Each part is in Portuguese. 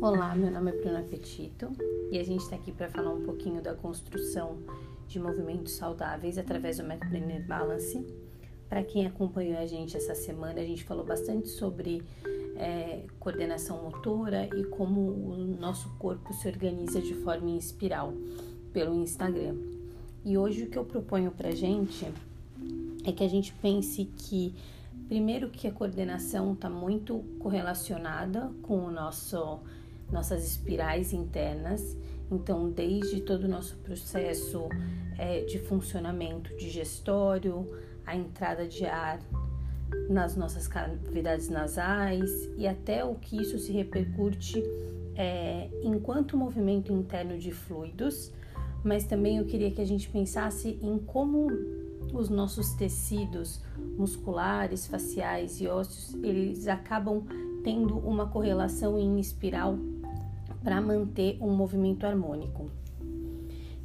Olá, meu nome é Bruna Petito e a gente está aqui para falar um pouquinho da construção de movimentos saudáveis através do método Inner Balance. Para quem acompanhou a gente essa semana, a gente falou bastante sobre é, coordenação motora e como o nosso corpo se organiza de forma em espiral pelo Instagram. E hoje o que eu proponho para a gente é que a gente pense que primeiro que a coordenação está muito correlacionada com o nosso nossas espirais internas. Então, desde todo o nosso processo é, de funcionamento digestório, a entrada de ar nas nossas cavidades nasais e até o que isso se repercute é, enquanto movimento interno de fluidos, mas também eu queria que a gente pensasse em como os nossos tecidos musculares, faciais e ósseos, eles acabam tendo uma correlação em espiral para manter um movimento harmônico.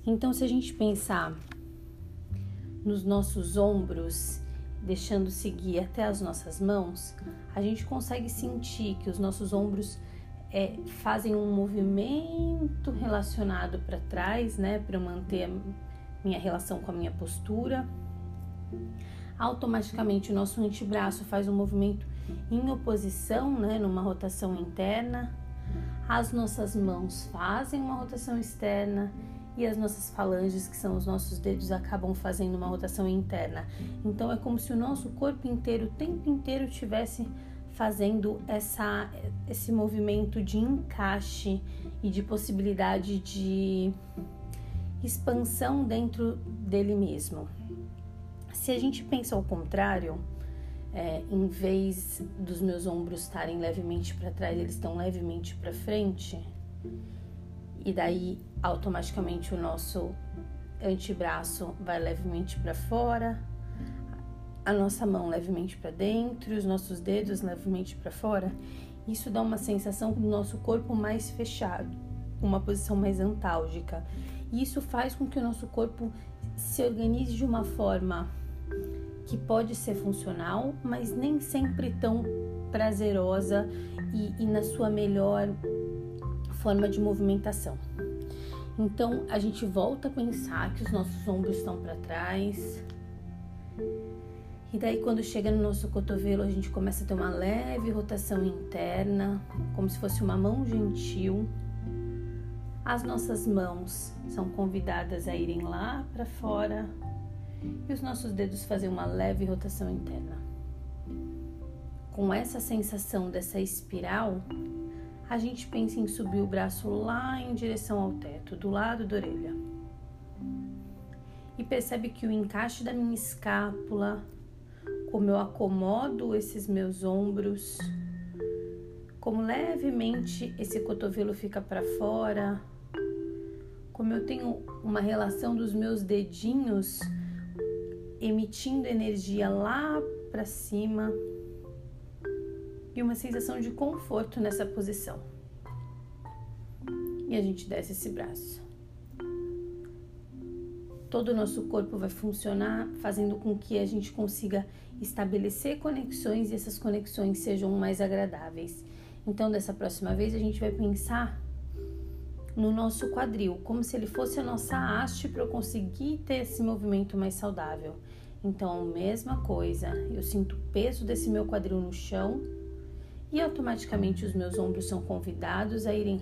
Então, se a gente pensar nos nossos ombros, deixando seguir até as nossas mãos, a gente consegue sentir que os nossos ombros é, fazem um movimento relacionado para trás, né, para manter minha relação com a minha postura. Automaticamente o nosso antebraço faz um movimento em oposição, né, numa rotação interna. As nossas mãos fazem uma rotação externa e as nossas falanges, que são os nossos dedos, acabam fazendo uma rotação interna. Então é como se o nosso corpo inteiro, o tempo inteiro, tivesse fazendo essa, esse movimento de encaixe e de possibilidade de expansão dentro dele mesmo. Se a gente pensa ao contrário, é, em vez dos meus ombros estarem levemente para trás, eles estão levemente para frente. E daí automaticamente o nosso antebraço vai levemente para fora, a nossa mão levemente para dentro, os nossos dedos levemente para fora. Isso dá uma sensação do nosso corpo mais fechado, uma posição mais antálgica. E isso faz com que o nosso corpo se organize de uma forma que pode ser funcional, mas nem sempre tão prazerosa e, e na sua melhor forma de movimentação. Então a gente volta a pensar que os nossos ombros estão para trás. E daí quando chega no nosso cotovelo, a gente começa a ter uma leve rotação interna, como se fosse uma mão gentil. As nossas mãos são convidadas a irem lá para fora, e os nossos dedos fazem uma leve rotação interna. Com essa sensação dessa espiral, a gente pensa em subir o braço lá em direção ao teto, do lado da orelha. E percebe que o encaixe da minha escápula, como eu acomodo esses meus ombros, como levemente esse cotovelo fica para fora, como eu tenho uma relação dos meus dedinhos emitindo energia lá para cima e uma sensação de conforto nessa posição. E a gente desce esse braço. Todo o nosso corpo vai funcionar fazendo com que a gente consiga estabelecer conexões e essas conexões sejam mais agradáveis. Então, dessa próxima vez, a gente vai pensar no nosso quadril, como se ele fosse a nossa haste para eu conseguir ter esse movimento mais saudável. Então, mesma coisa, eu sinto o peso desse meu quadril no chão e automaticamente os meus ombros são convidados a irem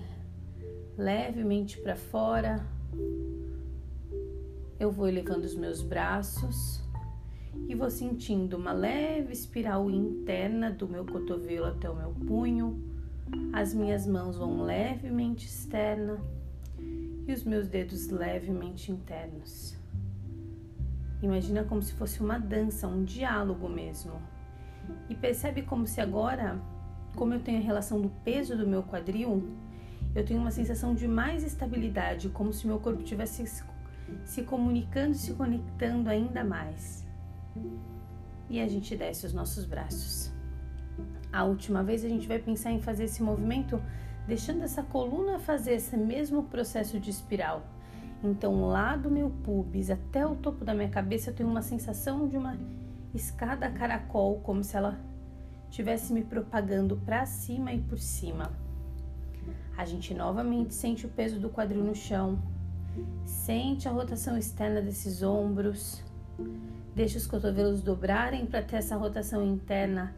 levemente para fora. Eu vou elevando os meus braços e vou sentindo uma leve espiral interna do meu cotovelo até o meu punho as minhas mãos vão levemente externa e os meus dedos levemente internos. Imagina como se fosse uma dança, um diálogo mesmo. E percebe como se agora, como eu tenho a relação do peso do meu quadril, eu tenho uma sensação de mais estabilidade, como se meu corpo estivesse se comunicando, se conectando ainda mais. E a gente desce os nossos braços. A última vez a gente vai pensar em fazer esse movimento deixando essa coluna fazer esse mesmo processo de espiral. Então, lá do meu pubis até o topo da minha cabeça, eu tenho uma sensação de uma escada caracol, como se ela estivesse me propagando para cima e por cima. A gente novamente sente o peso do quadril no chão. Sente a rotação externa desses ombros. Deixa os cotovelos dobrarem para ter essa rotação interna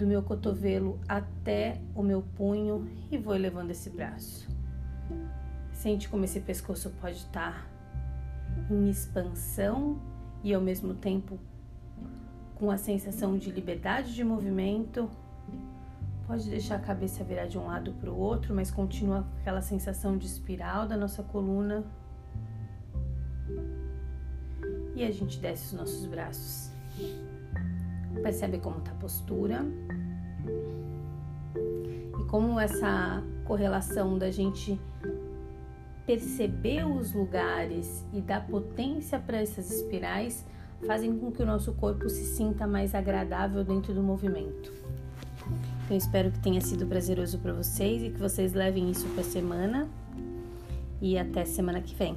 do meu cotovelo até o meu punho e vou elevando esse braço. Sente como esse pescoço pode estar em expansão e ao mesmo tempo com a sensação de liberdade de movimento. Pode deixar a cabeça virar de um lado para o outro, mas continua com aquela sensação de espiral da nossa coluna. E a gente desce os nossos braços. Percebe como está a postura. E como essa correlação da gente perceber os lugares e dar potência para essas espirais fazem com que o nosso corpo se sinta mais agradável dentro do movimento. Eu espero que tenha sido prazeroso para vocês e que vocês levem isso para semana. E até semana que vem.